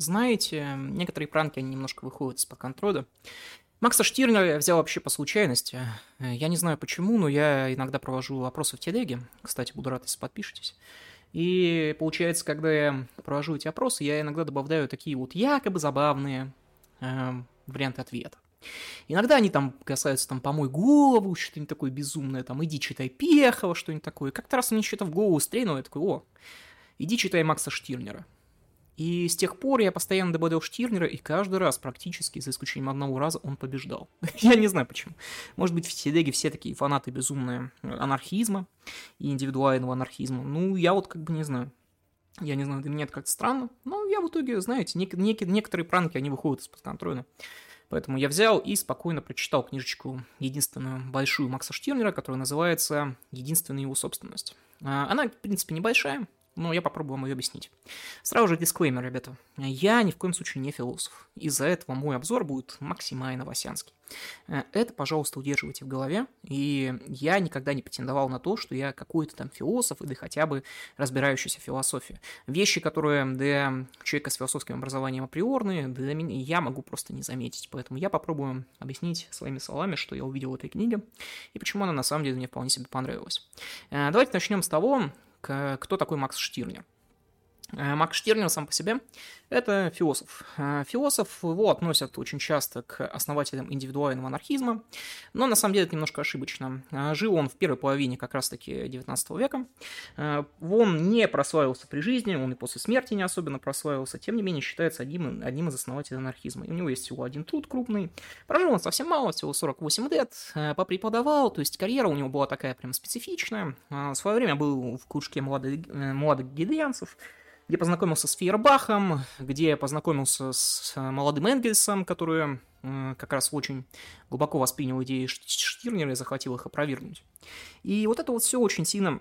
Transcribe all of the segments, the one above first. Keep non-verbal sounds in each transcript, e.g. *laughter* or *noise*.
знаете, некоторые пранки, они немножко выходят из-под контроля. Макса Штирнера я взял вообще по случайности. Я не знаю почему, но я иногда провожу опросы в телеге. Кстати, буду рад, если подпишетесь. И получается, когда я провожу эти опросы, я иногда добавляю такие вот якобы забавные э, варианты ответа. Иногда они там касаются там «помой голову», что-нибудь такое безумное, там «иди читай Пехова», что-нибудь такое. Как-то раз мне что-то в голову стрельнуло, я такой «о, иди читай Макса Штирнера». И с тех пор я постоянно добавлял Штирнера, и каждый раз практически, за исключением одного раза, он побеждал. *laughs* я не знаю почему. Может быть, в телеге все такие фанаты безумные анархизма и индивидуального анархизма. Ну, я вот как бы не знаю. Я не знаю, для меня это как-то странно. Но я в итоге, знаете, нек- нек- некоторые пранки, они выходят из-под контроля. Поэтому я взял и спокойно прочитал книжечку, единственную большую Макса Штирнера, которая называется «Единственная его собственность». А, она, в принципе, небольшая, но я попробую вам ее объяснить. Сразу же дисклеймер, ребята. Я ни в коем случае не философ. Из-за этого мой обзор будет максимально васянский. Э, это, пожалуйста, удерживайте в голове. И я никогда не претендовал на то, что я какой-то там философ или хотя бы разбирающийся в философии. Вещи, которые для человека с философским образованием априорные, для меня я могу просто не заметить. Поэтому я попробую объяснить своими словами, что я увидел в этой книге и почему она на самом деле мне вполне себе понравилась. Э, давайте начнем с того, кто такой Макс Штирнер. Э, Макс Штирнер сам по себе – это философ. Э, философ его относят очень часто к основателям индивидуального анархизма, но на самом деле это немножко ошибочно. Э, жил он в первой половине как раз-таки 19 века. Он не прославился при жизни, он и после смерти не особенно прославился, тем не менее считается одним, одним из основателей анархизма. И у него есть всего один труд крупный. Прожил он совсем мало, всего 48 лет, попреподавал, то есть карьера у него была такая прям специфичная. В свое время был в кружке молодых, молодых гидрианцев, где познакомился с Фейербахом, где познакомился с молодым Энгельсом, который как раз очень глубоко воспринял идеи Штирнера и захотел их опровергнуть. И вот это вот все очень сильно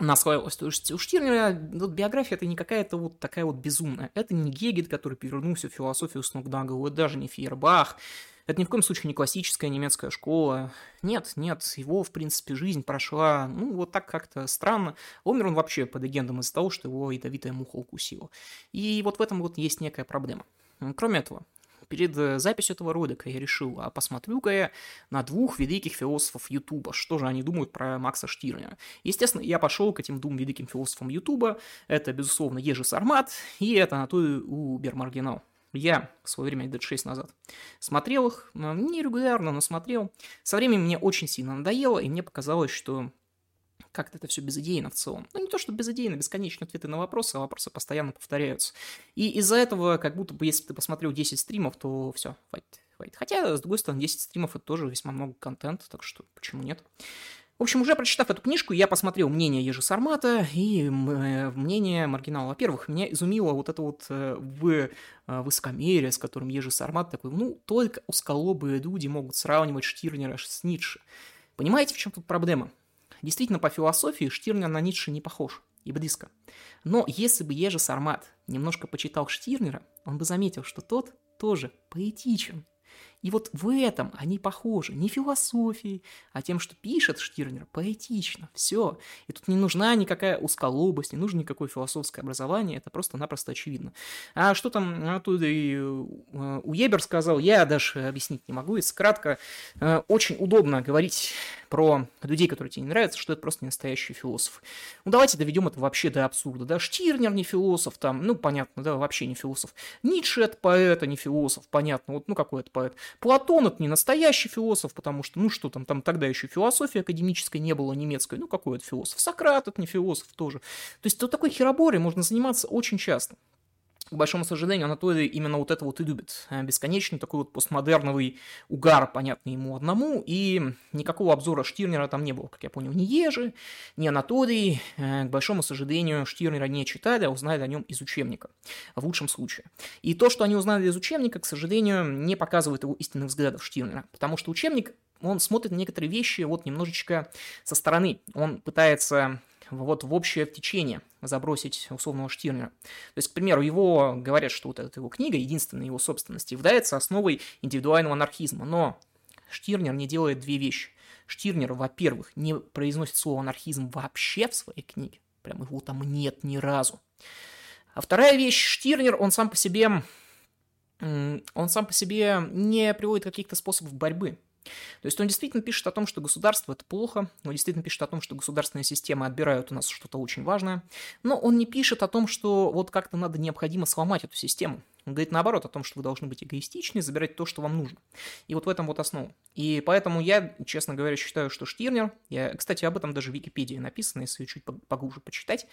наслаивалось. То есть у Штирнера вот, биография это не какая-то вот такая вот безумная. Это не Гегель, который перевернул всю философию с ног на голову, даже не Фейербах, это ни в коем случае не классическая немецкая школа. Нет, нет, его, в принципе, жизнь прошла, ну, вот так как-то странно. Умер он вообще по легендам из-за того, что его ядовитая муха укусила. И вот в этом вот есть некая проблема. Кроме этого, перед э, записью этого ролика я решил, а посмотрю-ка я на двух великих философов Ютуба, что же они думают про Макса Штирнера. Естественно, я пошел к этим двум великим философам Ютуба. Это, безусловно, Ежи Сармат и это Анатолий Убермаргинал. Я в свое время, лет 6 назад, смотрел их, не регулярно, но смотрел. Со временем мне очень сильно надоело, и мне показалось, что как-то это все безыдейно в целом. Ну, не то, что безыдейно, бесконечные ответы на вопросы, а вопросы постоянно повторяются. И из-за этого, как будто бы, если ты посмотрел 10 стримов, то все, хватит, хватит. Хотя, с другой стороны, 10 стримов это тоже весьма много контента, так что почему нет? В общем, уже прочитав эту книжку, я посмотрел мнение Ежи Сармата и э, мнение Маргинала. Во-первых, меня изумило вот это вот э, в э, высокомерие, с которым Ежи Сармат такой, ну, только узколобые люди могут сравнивать Штирнера с Ницше. Понимаете, в чем тут проблема? Действительно, по философии Штирнер на Ницше не похож и близко. Но если бы Ежи Сармат немножко почитал Штирнера, он бы заметил, что тот тоже поэтичен. И вот в этом они похожи. Не философией, а тем, что пишет Штирнер поэтично. Все. И тут не нужна никакая узколобость, не нужно никакое философское образование. Это просто-напросто очевидно. А что там оттуда и э, Ебер сказал, я даже объяснить не могу. Если кратко, э, очень удобно говорить про людей, которые тебе не нравятся, что это просто не настоящий философ. Ну, давайте доведем это вообще до абсурда, да, Штирнер не философ, там, ну, понятно, да, вообще не философ. Ницше это поэт, а не философ, понятно, вот, ну, какой это поэт. Платон это не настоящий философ, потому что, ну что там, там тогда еще философии академической не было, немецкой, ну какой это философ. Сократ это не философ тоже. То есть вот такой хероборой можно заниматься очень часто к большому сожалению, Анатолий именно вот это вот и любит. Э, бесконечный такой вот постмодерновый угар, понятный ему одному, и никакого обзора Штирнера там не было, как я понял, ни Ежи, ни Анатолий. Э, к большому сожалению, Штирнера не читали, а узнали о нем из учебника, в лучшем случае. И то, что они узнали из учебника, к сожалению, не показывает его истинных взглядов Штирнера, потому что учебник он смотрит на некоторые вещи вот немножечко со стороны. Он пытается вот в общее течение забросить условного Штирнера. То есть, к примеру, его говорят, что вот эта его книга, единственная его собственность, является основой индивидуального анархизма, но Штирнер не делает две вещи. Штирнер, во-первых, не произносит слово анархизм вообще в своей книге, прям его там нет ни разу. А вторая вещь, Штирнер, он сам по себе, он сам по себе не приводит каких-то способов борьбы. То есть он действительно пишет о том, что государство это плохо, он действительно пишет о том, что государственные системы отбирают у нас что-то очень важное, но он не пишет о том, что вот как-то надо необходимо сломать эту систему. Он говорит наоборот о том, что вы должны быть эгоистичны, забирать то, что вам нужно. И вот в этом вот основа. И поэтому я, честно говоря, считаю, что Штирнер, я, кстати, об этом даже в Википедии написано, если чуть поглубже почитать,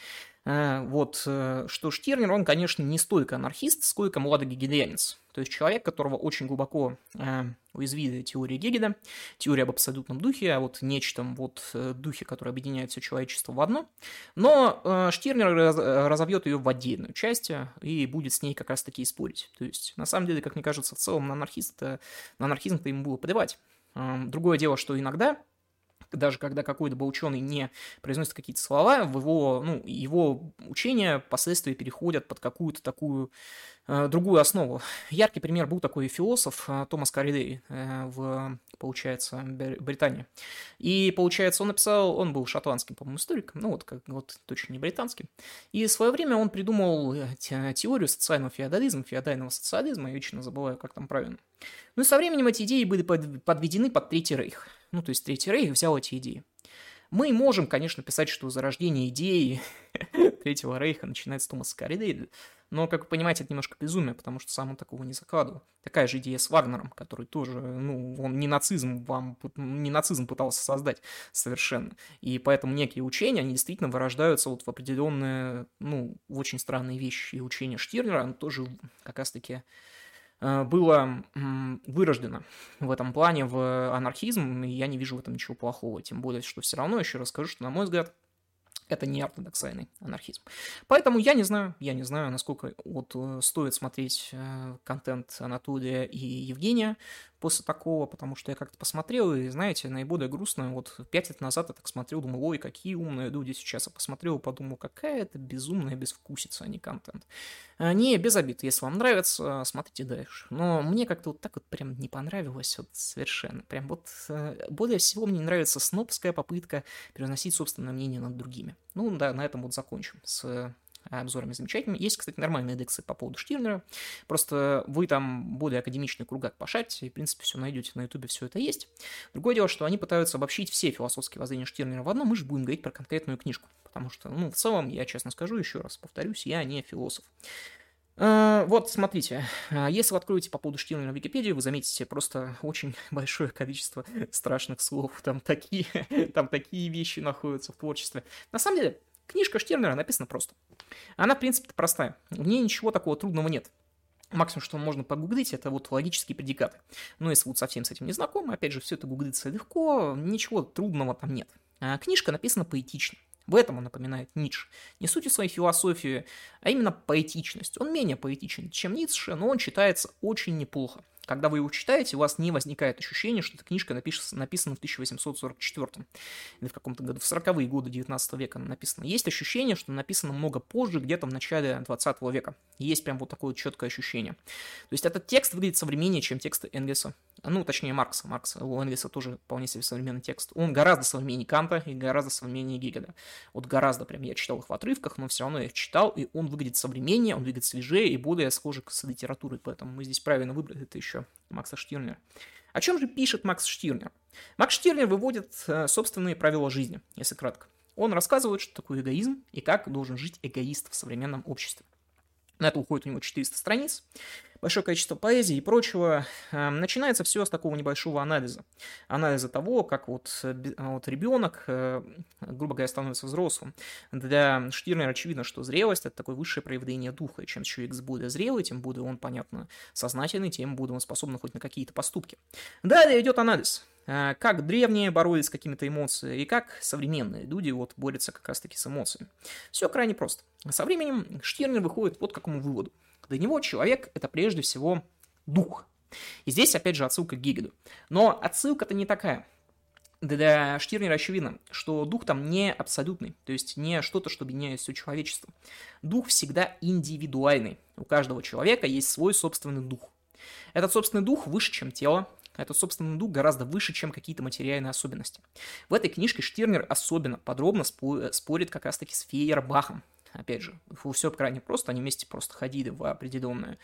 э, вот, э, что Штирнер, он, конечно, не столько анархист, сколько младогегелианец. То есть человек, которого очень глубоко э, уязвили теория Гегеда, теория об абсолютном духе, а вот нечтом вот духе, который объединяет все человечество в одно. Но Штирнер разовьет ее в отдельную часть и будет с ней как раз-таки использовать спорить. То есть, на самом деле, как мне кажется, в целом на анархиста, на анархизм-то ему было подавать. Другое дело, что иногда даже когда какой-то бы ученый не произносит какие-то слова, в его, ну, его учения впоследствии переходят под какую-то такую другую основу. Яркий пример был такой философ э, Томас Каридей э, в, получается, Британии. И, получается, он написал, он был шотландским, по-моему, историком, ну вот, как, вот точно не британским. И в свое время он придумал теорию социального феодализма, феодального социализма, я вечно забываю, как там правильно. Ну и со временем эти идеи были подведены под Третий Рейх. Ну, то есть Третий Рейх взял эти идеи. Мы можем, конечно, писать, что зарождение идеи *laughs* Третьего Рейха начинается с Томаса Каридейда, но, как вы понимаете, это немножко безумие, потому что сам он такого не закладывал. Такая же идея с Вагнером, который тоже, ну, он не нацизм вам, не нацизм пытался создать совершенно. И поэтому некие учения, они действительно вырождаются вот в определенные, ну, в очень странные вещи. И учение Штирнера, оно тоже как раз-таки было вырождено в этом плане в анархизм, и я не вижу в этом ничего плохого. Тем более, что все равно еще расскажу, что, на мой взгляд, это не ортодоксальный анархизм. Поэтому я не знаю, я не знаю, насколько вот э, стоит смотреть э, контент Анатолия и Евгения после такого, потому что я как-то посмотрел, и, знаете, наиболее грустно, вот пять лет назад я так смотрел, думал, ой, какие умные люди сейчас, я посмотрел, подумал, какая это безумная безвкусица, а не контент. А, не, без обид, если вам нравится, смотрите дальше. Но мне как-то вот так вот прям не понравилось, вот совершенно. Прям вот э, более всего мне нравится снобская попытка переносить собственное мнение над другими. Ну да, на этом вот закончим с обзорами замечательными. Есть, кстати, нормальные индексы по поводу Штирнера. Просто вы там более академичный кругак пошарите, и, в принципе, все найдете на ютубе, все это есть. Другое дело, что они пытаются обобщить все философские воззрения Штирнера в одном, мы же будем говорить про конкретную книжку. Потому что, ну, в целом, я честно скажу, еще раз повторюсь, я не философ. А, вот, смотрите, а, если вы откроете по поводу Штирнера в Википедии, вы заметите просто очень *laughs* большое количество страшных слов. Там такие, *laughs* там такие вещи находятся в творчестве. На самом деле, Книжка Штернера написана просто. Она, в принципе, простая. В ней ничего такого трудного нет. Максимум, что можно погуглить, это вот логические предикаты. Но если вот совсем с этим не знакомы, опять же, все это гуглится легко, ничего трудного там нет. А книжка написана поэтично. В этом он напоминает Ницше. Не суть своей философии, а именно поэтичность. Он менее поэтичен, чем Ницше, но он читается очень неплохо. Когда вы его читаете, у вас не возникает ощущения, что эта книжка напишется, написана в 1844 или в каком-то году, в 40-е годы 19 века она написана. Есть ощущение, что написано много позже, где-то в начале 20 века. Есть прям вот такое четкое ощущение. То есть этот текст выглядит современнее, чем тексты Энгельса. Ну, точнее, Маркса. Маркса, у Энгельса тоже вполне себе современный текст. Он гораздо современнее Канта и гораздо современнее Гегеля. Вот гораздо прям. Я читал их в отрывках, но все равно я их читал, и он выглядит современнее, он выглядит свежее и более схожий с литературой. Поэтому мы здесь правильно выбрали это еще еще Макса Штирнера. О чем же пишет Макс Штирнер? Макс Штирнер выводит э, собственные правила жизни, если кратко. Он рассказывает, что такое эгоизм и как должен жить эгоист в современном обществе. На это уходит у него 400 страниц большое количество поэзии и прочего. Эм, начинается все с такого небольшого анализа. Анализа того, как вот, э, вот ребенок, э, грубо говоря, становится взрослым. Для Штирнера очевидно, что зрелость – это такое высшее проявление духа. И чем человек более зрелый, тем более он, понятно, сознательный, тем более он способен хоть на какие-то поступки. Далее идет анализ как древние боролись с какими-то эмоциями и как современные люди вот борются как раз-таки с эмоциями. Все крайне просто. Со временем Штирнер выходит вот к какому выводу. Для него человек – это прежде всего дух. И здесь, опять же, отсылка к Гигеду. Но отсылка-то не такая. Для Штирнера очевидно, что дух там не абсолютный, то есть не что-то, что объединяет все человечество. Дух всегда индивидуальный. У каждого человека есть свой собственный дух. Этот собственный дух выше, чем тело, этот собственный дух гораздо выше, чем какие-то материальные особенности. В этой книжке Штирнер особенно подробно спорит как раз-таки с Фейербахом, опять же, все крайне просто, они вместе просто ходили в определенную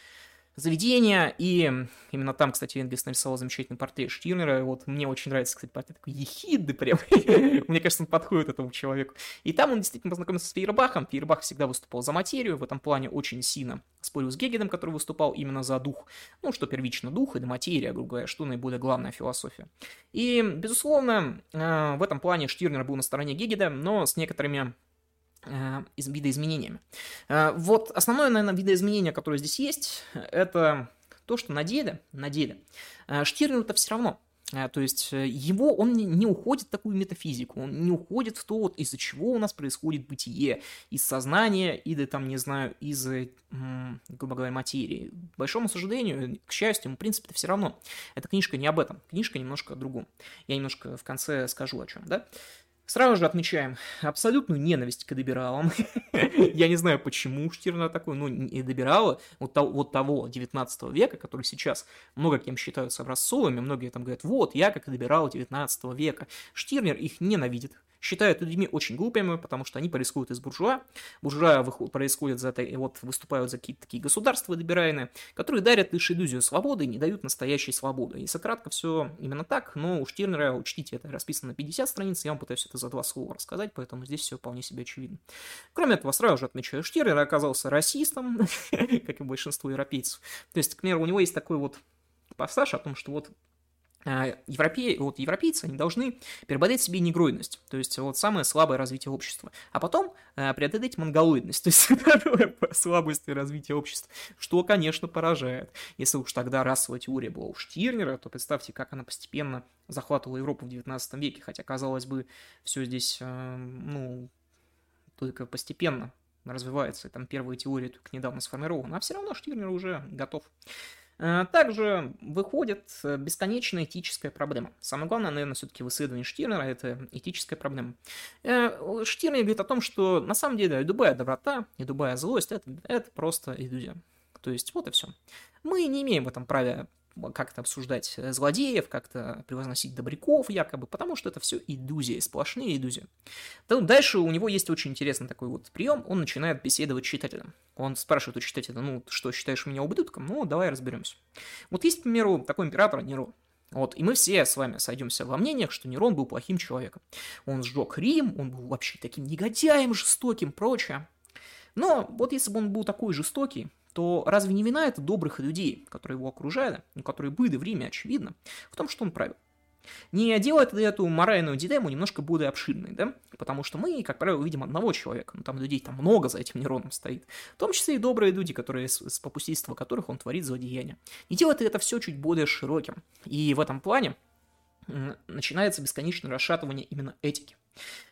заведения, и именно там, кстати, Энгельс нарисовал замечательный портрет Штирнера, вот мне очень нравится, кстати, портрет такой ехидный прям, *laughs* мне кажется, он подходит этому человеку. И там он действительно познакомился с Фейербахом, Фейербах всегда выступал за материю, в этом плане очень сильно спорил с Гегедом, который выступал именно за дух, ну, что первично дух, и материя, грубо говоря, что наиболее главная философия. И, безусловно, э, в этом плане Штирнер был на стороне Гегеда, но с некоторыми Э, видоизменениями. Э, вот основное, наверное, видоизменение, которое здесь есть, это то, что на деле, на деле э, все равно. То есть его, он не уходит в такую метафизику, он не уходит в то, вот, из-за чего у нас происходит бытие, из сознания или там, не знаю, из, грубо говоря, материи. К большому сожалению, к счастью, ему, в принципе, это все равно. Эта книжка не об этом, книжка немножко о другом. Я немножко в конце скажу о чем, да? Сразу же отмечаем абсолютную ненависть к добиралам. *laughs* Я не знаю, почему Штирна такой, ну, добирала вот, того, вот того 19 века, который сейчас много кем считаются образцовыми, многие там говорят, вот, я как добирал 19 века. Штирнер их ненавидит, считают людьми очень глупыми, потому что они происходят из буржуа. Буржуа происходят за, вот, выступают за какие-то такие государства добирайные, которые дарят лишь иллюзию свободы и не дают настоящей свободы. Если кратко, все именно так, но у Штирнера, учтите, это расписано на 50 страниц, я вам пытаюсь это за два слова рассказать, поэтому здесь все вполне себе очевидно. Кроме этого, сразу же отмечаю, Штирнер оказался расистом, *laughs* как и большинство европейцев. То есть, к примеру, у него есть такой вот пассаж о том, что вот европе... вот европейцы, они должны преобладать себе негроидность, то есть вот самое слабое развитие общества, а потом э, преодолеть монголоидность, *laughs* то есть второе слабость развития общества, что, конечно, поражает. Если уж тогда расовая теория была у Штирнера, то представьте, как она постепенно захватывала Европу в 19 веке, хотя, казалось бы, все здесь, э, ну, только постепенно развивается, и там первые теории только недавно сформированы, а все равно Штирнер уже готов. Э, также выходит э, бесконечная этическая проблема. Самое главное, наверное, все-таки в исследовании Штирнера – это этическая проблема. Э, Штирнер говорит о том, что на самом деле любая доброта и любая злость это, – это просто иллюзия. То есть вот и все. Мы не имеем в этом праве как-то обсуждать э, злодеев, как-то превозносить добряков якобы, потому что это все иллюзии, сплошные иллюзии. То дальше у него есть очень интересный такой вот прием, он начинает беседовать с читателем. Он спрашивает у читателя, ну, что, считаешь меня ублюдком? Ну, давай разберемся. Вот есть, к примеру, такой император Нерон. Вот, и мы все с вами сойдемся во мнениях, что Нерон был плохим человеком. Он сжег Рим, он был вообще таким негодяем, жестоким, прочее. Но вот если бы он был такой жестокий, то разве не вина это добрых людей, которые его окружали, которые были в Риме, очевидно, в том, что он правил? Не делает эту моральную дилемму немножко более обширной, да? Потому что мы, как правило, видим одного человека, но там людей там много за этим Нероном стоит. В том числе и добрые люди, которые, с попустительства которых он творит злодеяния. Не делает это все чуть более широким? И в этом плане начинается бесконечное расшатывание именно этики.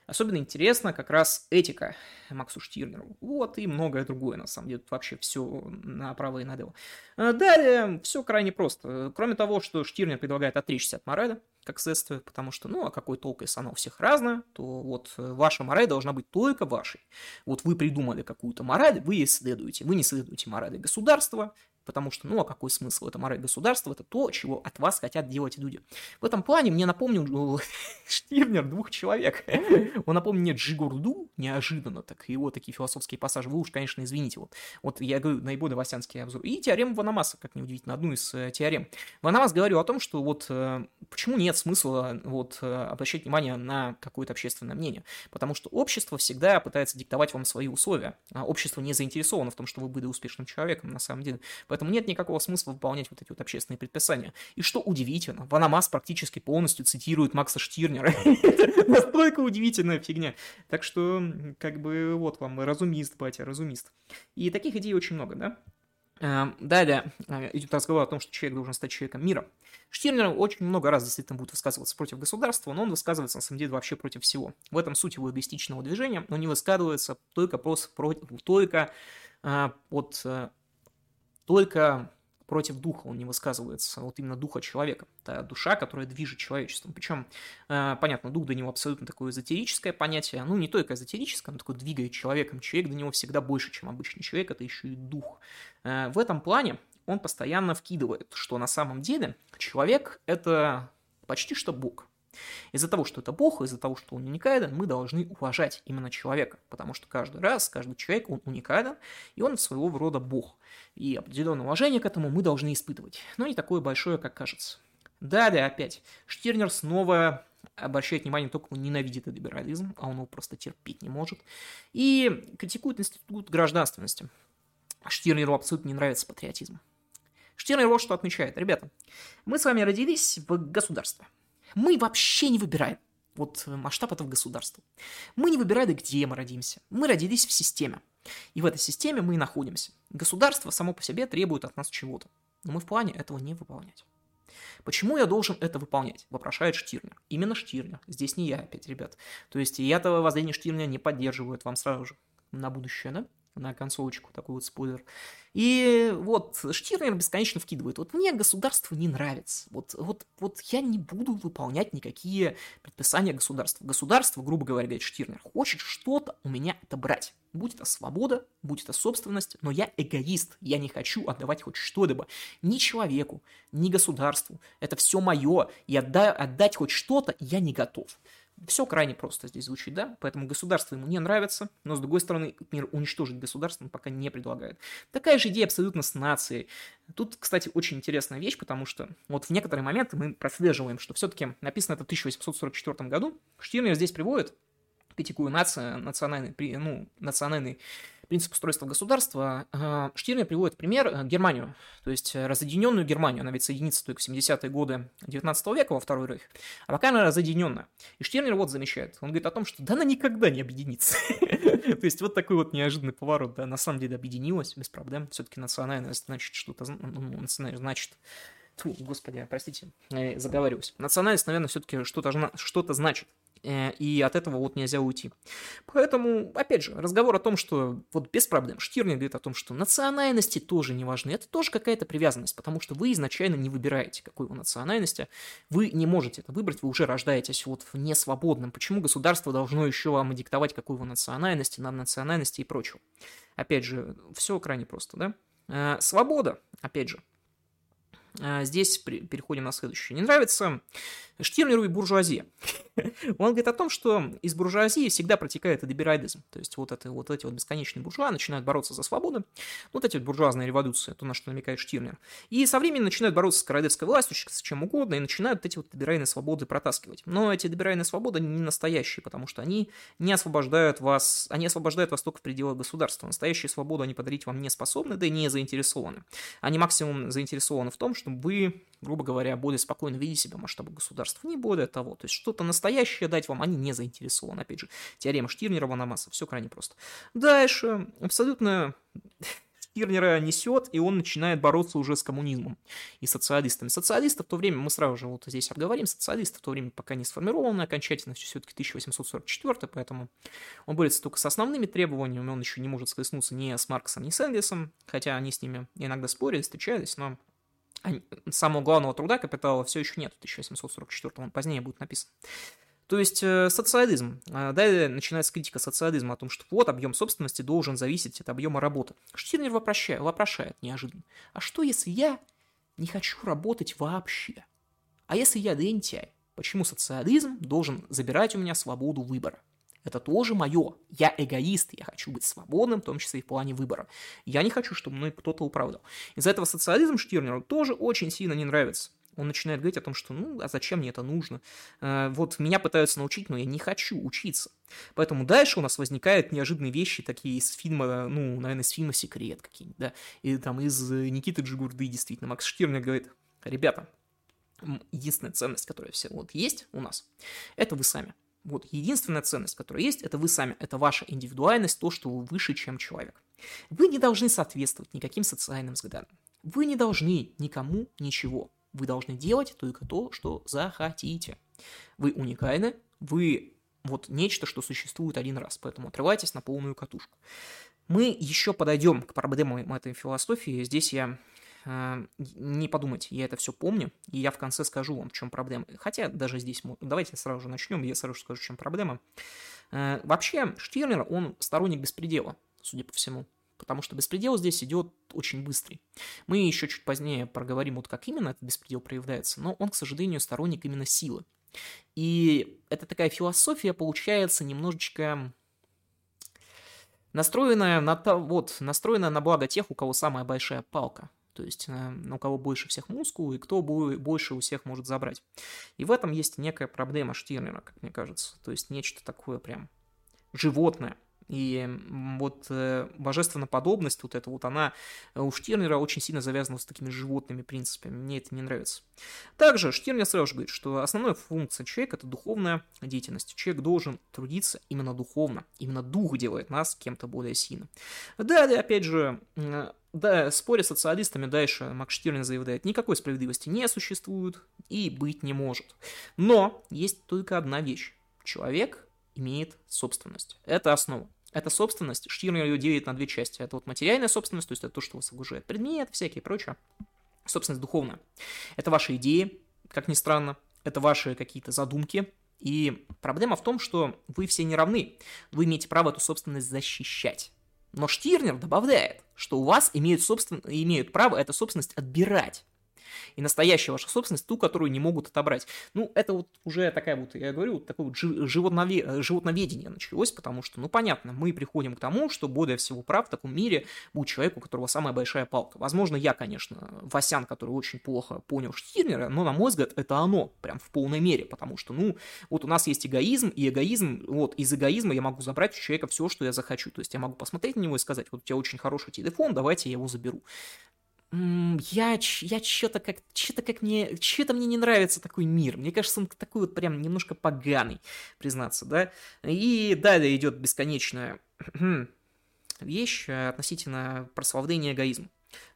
Особенно интересно как раз этика Максу Штирнеру. Вот, и многое другое, на самом деле. Тут вообще все направо и налево. А далее все крайне просто. Кроме того, что Штирнер предлагает отречься от морали, как следствие, потому что, ну, а какой толк, если она у всех разная, то вот ваша мораль должна быть только вашей. Вот вы придумали какую-то мораль, вы ей следуете. Вы не следуете морали государства, потому что, ну, а какой смысл? Это мораль государства, это то, чего от вас хотят делать люди. В этом плане мне напомнил *laughs* Штирнер двух человек. Он напомнил мне Джигурду, неожиданно, так его такие философские пассажи, вы уж, конечно, извините. Вот, вот я говорю, наиболее васянский обзор. И теорему Ванамаса, как неудивительно, одну из э, теорем. Ванамас говорил о том, что вот э, почему нет смысла вот э, обращать внимание на какое-то общественное мнение. Потому что общество всегда пытается диктовать вам свои условия. А общество не заинтересовано в том, что вы были успешным человеком, на самом деле. Поэтому нет никакого смысла выполнять вот эти вот общественные предписания. И что удивительно, Ванамас практически полностью цитирует Макса Штирнера. *laughs* Настолько удивительная фигня. Так что, как бы, вот вам разумист, батя, разумист. И таких идей очень много, да? Эм, далее э, идет разговор о том, что человек должен стать человеком мира. Штирнер очень много раз действительно будет высказываться против государства, но он высказывается на самом деле вообще против всего. В этом суть его эгоистичного движения, но не высказывается только просто против, только э, от э, только против духа он не высказывается, вот именно духа человека. Это душа, которая движет человечеством. Причем, э, понятно, дух для него абсолютно такое эзотерическое понятие, ну, не только эзотерическое, но такое двигает человеком. Человек для него всегда больше, чем обычный человек, это еще и дух. Э, в этом плане он постоянно вкидывает, что на самом деле человек – это почти что Бог. Из-за того, что это Бог, из-за того, что он уникален, мы должны уважать именно человека, потому что каждый раз, каждый человек, он уникален, и он своего рода Бог. И определенное уважение к этому мы должны испытывать, но не такое большое, как кажется. Далее опять, Штирнер снова обращает внимание только он ненавидит либерализм, а он его просто терпеть не может, и критикует институт гражданственности. Штирнеру абсолютно не нравится патриотизм. Штирнер вот что отмечает. Ребята, мы с вами родились в государстве. Мы вообще не выбираем вот масштаб этого государства. Мы не выбираем, где мы родимся. Мы родились в системе. И в этой системе мы и находимся. Государство само по себе требует от нас чего-то. Но мы в плане этого не выполнять. Почему я должен это выполнять? Вопрошает Штирнер. Именно Штирнер. Здесь не я опять, ребят. То есть я этого воззрения Штирнера не поддерживаю. вам сразу же на будущее, да? На концовочку, такой вот спойлер. И вот Штирнер бесконечно вкидывает. Вот мне государство не нравится. Вот, вот, вот я не буду выполнять никакие предписания государства. Государство, грубо говоря, говорит Штирнер, хочет что-то у меня отобрать. Будь это свобода, будь это собственность, но я эгоист. Я не хочу отдавать хоть что-либо. Ни человеку, ни государству. Это все мое. И отда- отдать хоть что-то я не готов. Все крайне просто здесь звучит, да? Поэтому государство ему не нравится, но с другой стороны, мир уничтожить государство он пока не предлагает. Такая же идея абсолютно с нацией. Тут, кстати, очень интересная вещь, потому что вот в некоторые моменты мы прослеживаем, что все-таки написано это в 1844 году. Штирнер здесь приводит, критикуя нация, национальный, ну, национальный принцип устройства государства, э, Штирнер приводит пример э, Германию, то есть э, разъединенную Германию. Она ведь соединится только в 70-е годы 19 века во Второй Рейх, а пока она разъединенная. И Штирнер вот замечает, он говорит о том, что да она никогда не объединится. *laughs* То есть вот такой вот неожиданный поворот, да, на самом деле объединилась без проблем. Все-таки национальность значит что-то, ну, значит Фу, господи, простите, заговариваюсь. Национальность, наверное, все-таки что-то что значит. Э, и от этого вот нельзя уйти. Поэтому, опять же, разговор о том, что вот без проблем, Штирнер говорит о том, что национальности тоже не важны, это тоже какая-то привязанность, потому что вы изначально не выбираете, какой вы национальности, вы не можете это выбрать, вы уже рождаетесь вот в несвободном. Почему государство должно еще вам диктовать, какой вы национальности, на национальности и прочего? Опять же, все крайне просто, да? Э, свобода, опять же, Здесь переходим на следующее. Не нравится Штирнеру и буржуазия. *laughs* Он говорит о том, что из буржуазии всегда протекает либерализм. То есть вот, это, вот эти вот бесконечные буржуа начинают бороться за свободу. Вот эти вот буржуазные революции, то, на что намекает Штирнер. И со временем начинают бороться с королевской властью, с чем угодно, и начинают эти вот либеральные свободы протаскивать. Но эти либеральные свободы не настоящие, потому что они не освобождают вас, они освобождают вас только в пределах государства. Настоящую свободу они подарить вам не способны, да и не заинтересованы. Они максимум заинтересованы в том, чтобы вы, грубо говоря, более спокойно видели себя в масштабах государства. Не более того. То есть что-то настоящее дать вам, они не заинтересованы. Опять же, теорема Штирнера, Ванамаса, все крайне просто. Дальше, абсолютно Штирнера несет, и он начинает бороться уже с коммунизмом и социалистами. Социалисты в то время, мы сразу же вот здесь обговорим, социалисты в то время пока не сформированы окончательно, все-таки 1844, поэтому он борется только с основными требованиями, он еще не может схлестнуться ни с Марксом, ни с Энгельсом, хотя они с ними иногда спорили, встречались, но самого главного труда капитала все еще нет, в 1844 он позднее будет написан. То есть э, социализм. А далее начинается критика социализма о том, что вот объем собственности должен зависеть от объема работы. Штирнер вопрошает, вопрошает неожиданно. А что если я не хочу работать вообще? А если я лентяй? Почему социализм должен забирать у меня свободу выбора? Это тоже мое. Я эгоист, я хочу быть свободным, в том числе и в плане выбора. Я не хочу, чтобы мной кто-то управлял. Из-за этого социализм Штирнеру тоже очень сильно не нравится. Он начинает говорить о том, что ну, а зачем мне это нужно? Э, вот меня пытаются научить, но я не хочу учиться. Поэтому дальше у нас возникают неожиданные вещи, такие из фильма, ну, наверное, из фильма «Секрет» какие-нибудь, да, или там из Никиты Джигурды, действительно. Макс Штирнер говорит, ребята, единственная ценность, которая все вот есть у нас, это вы сами. Вот единственная ценность, которая есть, это вы сами, это ваша индивидуальность, то, что вы выше, чем человек. Вы не должны соответствовать никаким социальным взглядам. Вы не должны никому ничего. Вы должны делать только то, что захотите. Вы уникальны, вы вот нечто, что существует один раз, поэтому отрывайтесь на полную катушку. Мы еще подойдем к проблемам этой философии. Здесь я не подумайте, я это все помню, и я в конце скажу вам, в чем проблема. Хотя даже здесь, давайте сразу же начнем, я сразу скажу, в чем проблема. Э, вообще, Штирнер, он сторонник беспредела, судя по всему. Потому что беспредел здесь идет очень быстрый. Мы еще чуть позднее проговорим, вот как именно этот беспредел проявляется, но он, к сожалению, сторонник именно силы. И это такая философия получается немножечко настроенная на, вот, настроенная на благо тех, у кого самая большая палка. То есть э, у кого больше всех мускул и кто больше у всех может забрать. И в этом есть некая проблема Штирнера, как мне кажется. То есть нечто такое прям животное. И вот э, божественноподобность вот эта вот, она у Штирнера очень сильно завязана с такими животными принципами. Мне это не нравится. Также Штирнер сразу же говорит, что основная функция человека – это духовная деятельность. Человек должен трудиться именно духовно. Именно дух делает нас кем-то более сильным. Далее, опять же, да, споря с социалистами дальше Макс Штирн заявляет, никакой справедливости не существует и быть не может. Но есть только одна вещь. Человек имеет собственность. Это основа. Эта собственность, Штирнер ее делит на две части. Это вот материальная собственность, то есть это то, что вас окружает предмет, всякие прочее. Собственность духовная. Это ваши идеи, как ни странно. Это ваши какие-то задумки. И проблема в том, что вы все не равны. Вы имеете право эту собственность защищать. Но Штирнер добавляет, что у вас имеют, собствен... имеют право эту собственность отбирать и настоящая ваша собственность, ту, которую не могут отобрать. Ну, это вот уже такая вот, я говорю, вот такое вот животнове... животноведение началось, потому что, ну, понятно, мы приходим к тому, что более всего прав в таком мире будет человек, у которого самая большая палка. Возможно, я, конечно, Васян, который очень плохо понял Штирнера, но, на мой взгляд, это оно, прям в полной мере, потому что, ну, вот у нас есть эгоизм, и эгоизм, вот, из эгоизма я могу забрать у человека все, что я захочу. То есть я могу посмотреть на него и сказать, вот у тебя очень хороший телефон, давайте я его заберу я, я что-то как, что-то как мне, что-то мне не нравится такой мир. Мне кажется, он такой вот прям немножко поганый, признаться, да. И далее идет бесконечная *clears throat* вещь э, относительно прославления эгоизма.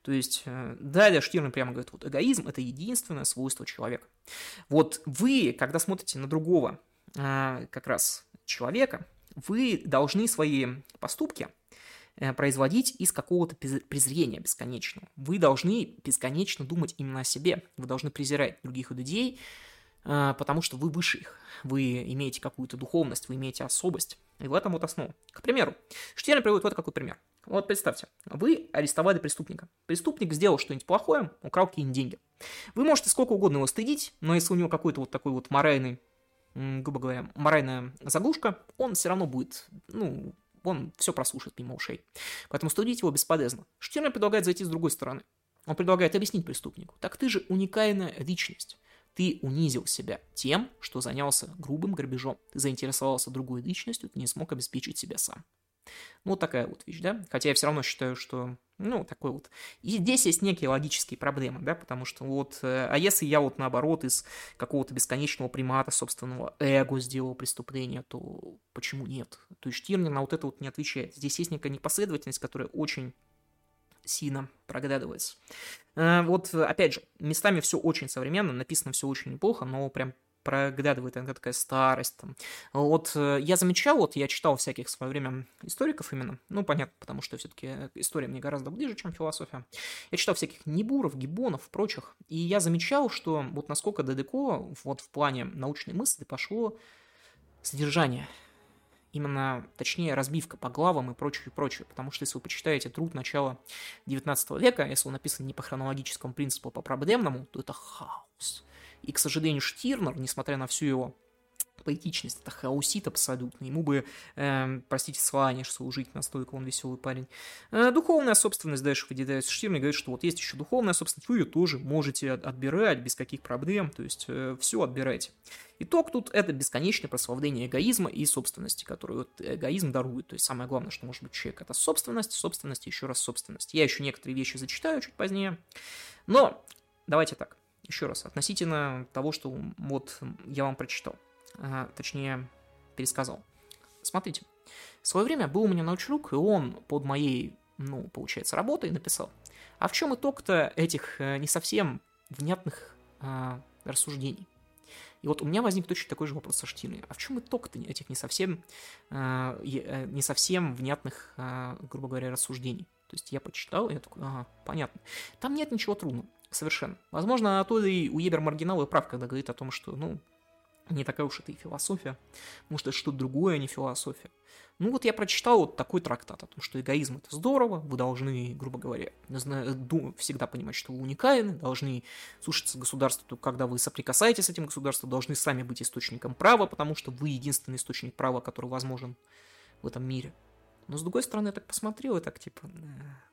То есть, э, далее Штирн прямо говорит, вот эгоизм – это единственное свойство человека. Вот вы, когда смотрите на другого э, как раз человека, вы должны свои поступки – производить из какого-то презрения бесконечного. Вы должны бесконечно думать именно о себе. Вы должны презирать других людей, э, потому что вы выше их. Вы имеете какую-то духовность, вы имеете особость. И в этом вот основа. К примеру, Штерн приводит вот какой пример. Вот представьте, вы арестовали преступника. Преступник сделал что-нибудь плохое, украл какие-нибудь деньги. Вы можете сколько угодно его стыдить, но если у него какой-то вот такой вот моральный грубо говоря, моральная заглушка, он все равно будет, ну, он все прослушает мимо ушей. Поэтому студить его бесполезно. Штирнер предлагает зайти с другой стороны. Он предлагает объяснить преступнику. Так ты же уникальная личность. Ты унизил себя тем, что занялся грубым грабежом. Ты заинтересовался другой личностью, ты не смог обеспечить себя сам. Ну, такая вот вещь, да? Хотя я все равно считаю, что, ну, такой вот... И здесь есть некие логические проблемы, да, потому что вот... Э, а если я вот наоборот из какого-то бесконечного примата собственного эго сделал преступление, то почему нет? То есть Штирнер на вот это вот не отвечает. Здесь есть некая непоследовательность, которая очень сильно проглядывается. Э, вот, опять же, местами все очень современно, написано все очень неплохо, но прям проглядывает иногда такая старость. Там. Вот э, я замечал, вот я читал всяких в свое время историков именно, ну, понятно, потому что все-таки история мне гораздо ближе, чем философия. Я читал всяких Небуров, Гибонов, прочих, и я замечал, что вот насколько далеко вот в плане научной мысли пошло содержание именно, точнее, разбивка по главам и прочее, и прочее. Потому что если вы почитаете труд начала 19 века, если он написан не по хронологическому принципу, а по проблемному, то это хаос. И, к сожалению, Штирнер, несмотря на всю его поэтичность, это хаосит абсолютно. Ему бы, э, простите, слание служить, настолько он веселый парень. Э, духовная собственность дальше выделяется. Штирн говорит, что вот есть еще духовная собственность, вы ее тоже можете отбирать без каких проблем, то есть э, все отбирайте. Итог тут это бесконечное прославление эгоизма и собственности, которую вот эгоизм дарует. То есть самое главное, что может быть человек, это собственность, собственность, еще раз собственность. Я еще некоторые вещи зачитаю чуть позднее. Но давайте так еще раз, относительно того, что вот я вам прочитал, а, точнее, пересказал. Смотрите, в свое время был у меня научрук, и он под моей, ну, получается, работой написал, а в чем итог-то этих э, не совсем внятных а, рассуждений? И вот у меня возник точно такой же вопрос со Штиной. А в чем итог-то этих не совсем, а, э, не совсем внятных, а, грубо говоря, рассуждений? То есть я почитал, и я такой, ага, понятно. Там нет ничего трудного. Совершенно. Возможно, то и у Ебер Маргинал и прав, когда говорит о том, что, ну, не такая уж это и философия. Может, это что-то другое, а не философия. Ну вот я прочитал вот такой трактат о том, что эгоизм это здорово, вы должны, грубо говоря, всегда понимать, что вы уникальны, должны слушаться государства, только когда вы соприкасаетесь с этим государством, должны сами быть источником права, потому что вы единственный источник права, который возможен в этом мире. Но с другой стороны, я так посмотрел и так типа,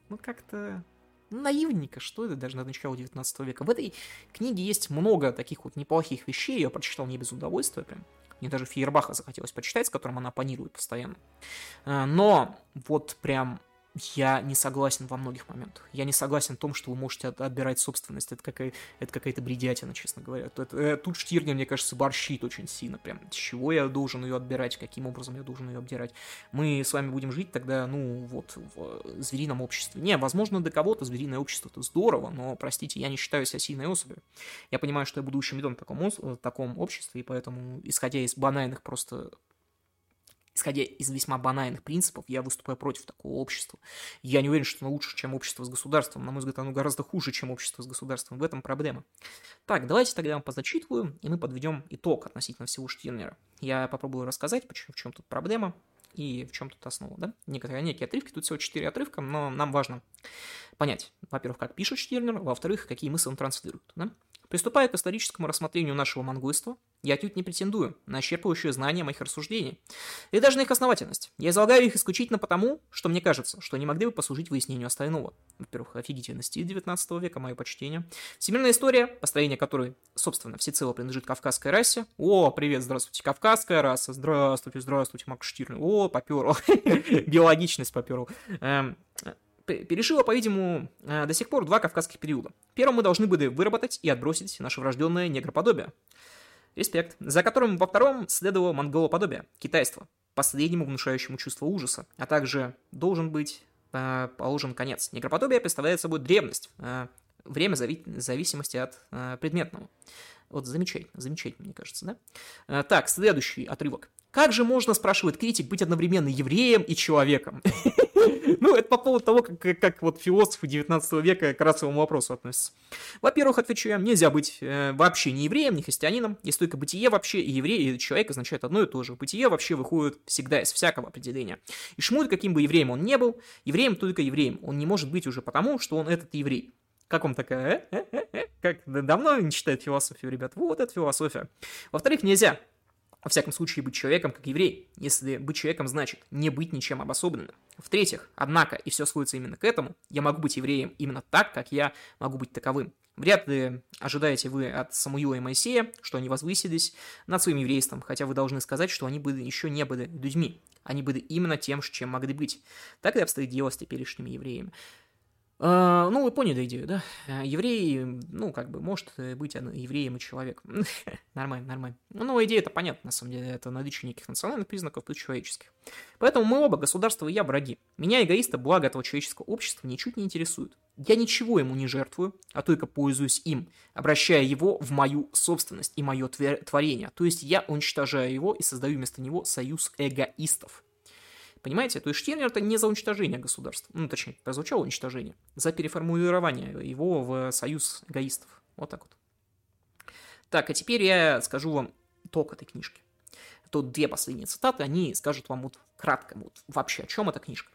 ну как-то наивненько, что это даже на начало 19 века. В этой книге есть много таких вот неплохих вещей, я прочитал не без удовольствия прям. Мне даже Фейербаха захотелось почитать, с которым она панирует постоянно. Э, но вот прям я не согласен во многих моментах. Я не согласен в том, что вы можете отбирать собственность. Это, какая, это какая-то бредятина, честно говоря. Это, это, тут Штирнер, мне кажется, борщит очень сильно. Прям, с чего я должен ее отбирать, каким образом я должен ее обдирать. Мы с вами будем жить тогда, ну, вот, в зверином обществе. Не, возможно, для кого-то звериное общество это здорово, но, простите, я не считаю себя сильной особью. Я понимаю, что я буду ущемлен в таком, в таком обществе, и поэтому, исходя из банальных просто исходя из весьма банальных принципов, я выступаю против такого общества. Я не уверен, что оно лучше, чем общество с государством. На мой взгляд, оно гораздо хуже, чем общество с государством. В этом проблема. Так, давайте тогда я вам позачитываю, и мы подведем итог относительно всего Штирнера. Я попробую рассказать, почему, в чем тут проблема и в чем тут основа, да? Некоторые, некие отрывки, тут всего четыре отрывка, но нам важно понять, во-первых, как пишет Штирнер, во-вторых, какие мысли он транслирует, да? Приступая к историческому рассмотрению нашего мангуйства, я отнюдь не претендую на исчерпывающее знание моих рассуждений, и даже на их основательность. Я излагаю их исключительно потому, что мне кажется, что они могли бы послужить выяснению остального. Во-первых, офигительный стиль 19 века, мое почтение. Всемирная история, построение которой, собственно, всецело принадлежит кавказской расе. О, привет, здравствуйте, кавказская раса, здравствуйте, здравствуйте, Макс. О, поперл, биологичность *laughs* поперл. Эм, перешила, по-видимому, э, до сих пор два кавказских периода. Первым мы должны были выработать и отбросить наше врожденное негроподобие. Респект. За которым во втором следовало монголоподобие, китайство, последнему внушающему чувство ужаса, а также должен быть э, положен конец. Негроподобие представляет собой древность, э, время зави- зависимости от э, предметного. Вот замечательно, замечательно, мне кажется, да? Э, так, следующий отрывок. Как же можно, спрашивает критик, быть одновременно евреем и человеком? *laughs* Ну, это по поводу того, как, как вот философы 19 века к расовому вопросу относятся. Во-первых, отвечу я, нельзя быть э, вообще ни евреем, ни христианином. Есть только бытие вообще, и еврей, и человек означает одно и то же. Бытие вообще выходит всегда из всякого определения. И Шмуль, каким бы евреем он не был, евреем только евреем. Он не может быть уже потому, что он этот еврей. Как вам такая? Э? Э? Э? Как давно не читает философию, ребят? Вот это философия. Во-вторых, нельзя во всяком случае, быть человеком как еврей, если быть человеком значит не быть ничем обособленным. В-третьих, однако, и все сводится именно к этому, я могу быть евреем именно так, как я могу быть таковым. Вряд ли ожидаете вы от Самуила и Моисея, что они возвысились над своим еврейством, хотя вы должны сказать, что они были, еще не были людьми. Они были именно тем, чем могли быть. Так и обстоит дело с теперешними евреями. А, ну, вы поняли идею, да? Э, еврей, ну, как бы, может быть евреем и человеком. *laughs* нормально, нормально. Ну, идея это понятна, на самом деле. Это наличие неких национальных признаков плюс человеческих. Поэтому мы оба, государство и я, враги. Меня, эгоиста, благо этого человеческого общества ничуть не интересует. Я ничего ему не жертвую, а только пользуюсь им, обращая его в мою собственность и мое творение. То есть я уничтожаю его и создаю вместо него союз эгоистов. Понимаете? То есть Штирнер это не за уничтожение государства. Ну, точнее, прозвучало уничтожение. За переформулирование его в союз эгоистов. Вот так вот. Так, а теперь я скажу вам итог этой книжки. Тут две последние цитаты, они скажут вам вот кратко, вот вообще, о чем эта книжка.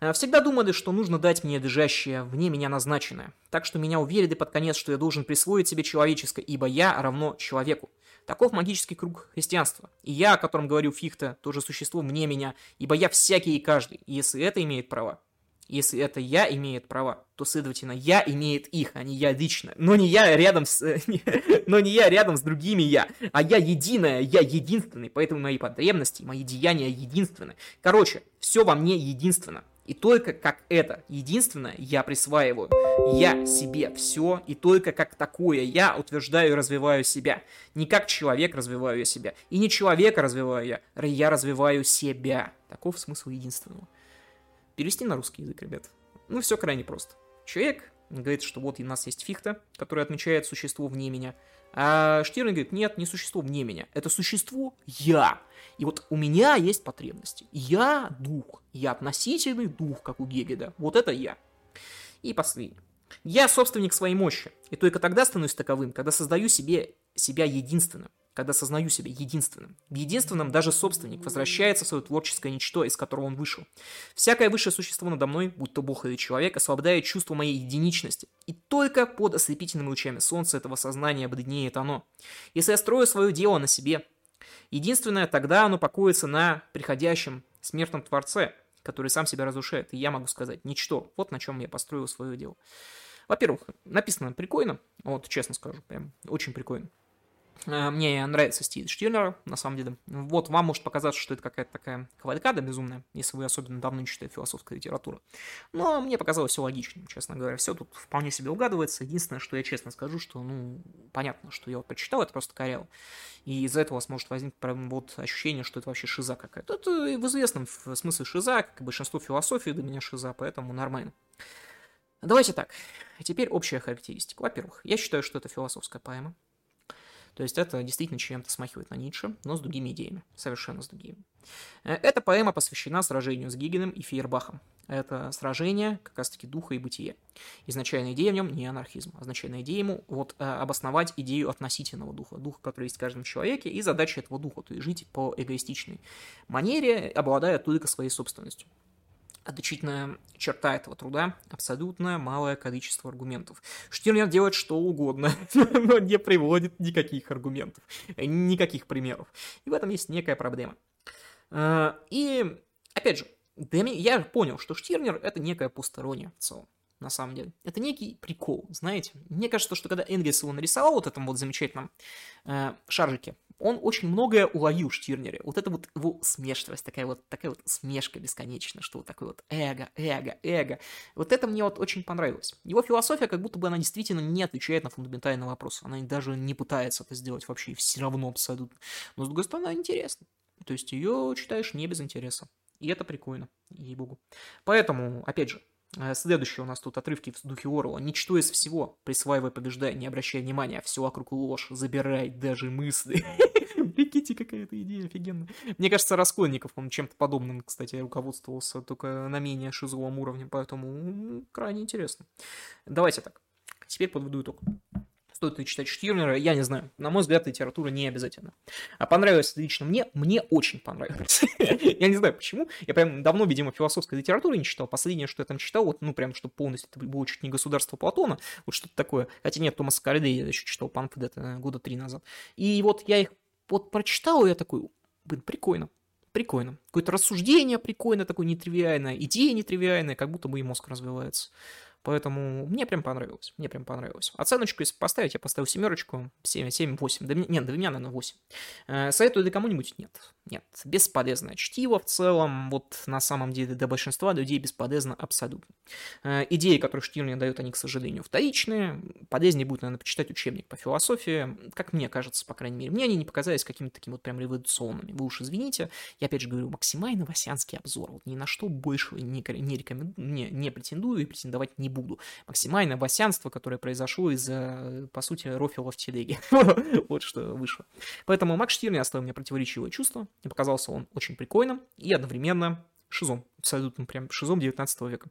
«Э, всегда думали, что нужно дать мне лежащее вне меня назначенное, так что меня уверили под конец, что я должен присвоить себе человеческое, ибо я равно человеку. Таков магический круг христианства. И я, о котором говорю Фихта, тоже существо мне меня, ибо я всякий и каждый. Если это имеет права, если это я имеет права, то, следовательно, я имеет их, а не я лично. Но не я рядом с... *laughs* но не я рядом с другими я, а я единая, я единственный, поэтому мои потребности, мои деяния единственны. Короче, все во мне единственно. И только как это единственное я присваиваю. Я себе все, и только как такое я утверждаю и развиваю себя. Не как человек развиваю я себя. И не человека развиваю я, я развиваю себя. Таков смысл единственного. Перевести на русский язык, ребят. Ну, все крайне просто. Человек говорит, что вот у нас есть фихта, которая отмечает существо вне меня. А Штирн говорит, нет, не существо вне меня. Это существо я. И вот у меня есть потребности. Я дух. Я относительный дух, как у Гегеда. Вот это я. И последнее. Я собственник своей мощи. И только тогда становлюсь таковым, когда создаю себе себя единственным. Когда сознаю себя единственным. В единственном даже собственник возвращается в свое творческое ничто, из которого он вышел. Всякое высшее существо надо мной, будь то бог или человек, освобождает чувство моей единичности. И только под ослепительными лучами солнца этого сознания обледнеет оно. Если я строю свое дело на себе, единственное, тогда оно покоится на приходящем смертном Творце, который сам себя разрушает. И я могу сказать, ничто. Вот на чем я построил свое дело. Во-первых, написано прикольно, вот честно скажу, прям очень прикольно. Э, мне нравится стиль Штирнера, на самом деле. Вот вам может показаться, что это какая-то такая кавалькада безумная, если вы особенно давно не читаете философскую литературу. Но мне показалось все логичным, честно говоря. Все тут вполне себе угадывается. Единственное, что я честно скажу, что, ну, понятно, что я вот прочитал, это просто коряво. И из-за этого у вас может возникнуть прям вот ощущение, что это вообще шиза какая-то. Это в известном смысле шиза, как и большинство философии для меня шиза, поэтому нормально. Давайте так. Теперь общая характеристика. Во-первых, я считаю, что это философская поэма. То есть это действительно чем-то смахивает на Ницше, но с другими идеями, совершенно с другими. Э, эта поэма посвящена сражению с Гигеном и Фейербахом. Это сражение как раз-таки духа и бытия. Изначальная идея в нем не анархизм. Изначальная идея ему вот э, обосновать идею относительного духа, духа, который есть в каждом человеке, и задача этого духа, то есть жить по эгоистичной манере, обладая только своей собственностью. Отличительная черта этого труда – абсолютно малое количество аргументов. Штирнер делает что угодно, *laughs* но не приводит никаких аргументов, никаких примеров. И в этом есть некая проблема. А, и, опять же, я понял, что Штирнер – это некая посторонняя в целом на самом деле. Это некий прикол, знаете. Мне кажется, что когда Энгельс его нарисовал вот этом вот замечательном э, шаржике, он очень многое уловил в Штирнере. Вот это вот его смешивость, такая вот, такая вот смешка бесконечная, что вот такое вот эго, эго, эго. Вот это мне вот очень понравилось. Его философия, как будто бы она действительно не отвечает на фундаментальный вопрос. Она даже не пытается это сделать вообще, и все равно абсолютно. Но, с другой стороны, она интересна. То есть ее читаешь не без интереса. И это прикольно, ей-богу. Поэтому, опять же, следующие у нас тут отрывки в духе Орла. Ничто из всего, присваивай, побеждай, не обращай внимания, все вокруг ложь, забирай даже мысли. *laughs* Прикиньте, какая-то идея офигенная. Мне кажется, Раскольников, он чем-то подобным, кстати, руководствовался, только на менее шизовом уровне, поэтому крайне интересно. Давайте так. Теперь подведу итог стоит ли читать Штирнера, я не знаю. На мой взгляд, литература не обязательно. А понравилось лично мне? Мне очень понравилось. *laughs* я не знаю почему. Я прям давно, видимо, философской литературы не читал. Последнее, что я там читал, вот, ну, прям, чтобы полностью, это было чуть не государство Платона, вот что-то такое. Хотя нет, Томаса Кальде я еще читал памфлет это года три назад. И вот я их вот прочитал, и я такой, блин, прикольно прикольно. Какое-то рассуждение прикольное, такое нетривиальное, идея нетривиальная, как будто бы и мозг развивается. Поэтому мне прям понравилось. Мне прям понравилось. Оценочку, если поставить, я поставил семерочку. 7, 7, 8. Да, нет, для меня, наверное, 8. Э, советую ли кому-нибудь? Нет. Нет. Бесполезное чтиво в целом. Вот на самом деле для большинства людей бесполезно абсолютно. Э, идеи, которые Штирнер дает, они, к сожалению, вторичные. Полезнее будет, наверное, почитать учебник по философии. Как мне кажется, по крайней мере. Мне они не показались какими-то такими вот прям революционными. Вы уж извините. Я опять же говорю, максимально васянский обзор. Вот ни на что больше не, не, рекомендую, не, не претендую и претендовать не буду. Максимальное васянство, которое произошло из-за, по сути, рофила в телеге. *laughs* вот что вышло. Поэтому Макс Штирнер оставил мне противоречивое чувство. Мне показался он очень прикольным и одновременно шизом. Абсолютно прям шизом 19 века.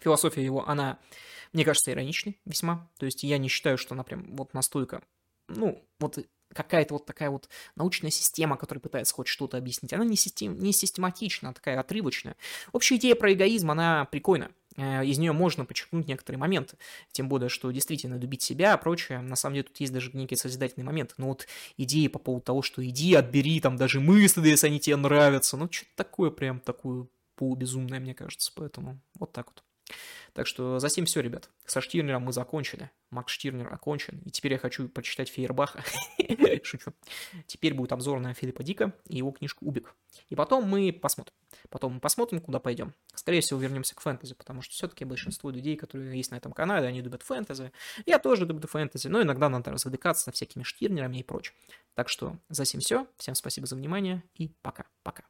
Философия его, она, мне кажется, ироничной весьма. То есть я не считаю, что она прям вот настолько, ну, вот какая-то вот такая вот научная система, которая пытается хоть что-то объяснить. Она не, систем, не систематична, она такая отрывочная. Общая идея про эгоизм, она прикольная. Э, из нее можно подчеркнуть некоторые моменты. Тем более, что действительно любить себя, а прочее. На самом деле тут есть даже некие созидательные моменты. Но вот идеи по поводу того, что иди, отбери там даже мысли, если они тебе нравятся. Ну, что-то такое прям такое полубезумное, мне кажется. Поэтому вот так вот. Так что за всем все, ребят. Со Штирнером мы закончили. Макс Штирнер окончен. И теперь я хочу прочитать Фейербаха. *laughs* Шучу. Теперь будет обзор на Филиппа Дика и его книжку «Убик». И потом мы посмотрим. Потом мы посмотрим, куда пойдем. Скорее всего, вернемся к фэнтези, потому что все-таки большинство людей, которые есть на этом канале, они любят фэнтези. Я тоже люблю фэнтези, но иногда надо развлекаться со всякими Штирнерами и прочим. Так что за всем все. Всем спасибо за внимание и пока-пока.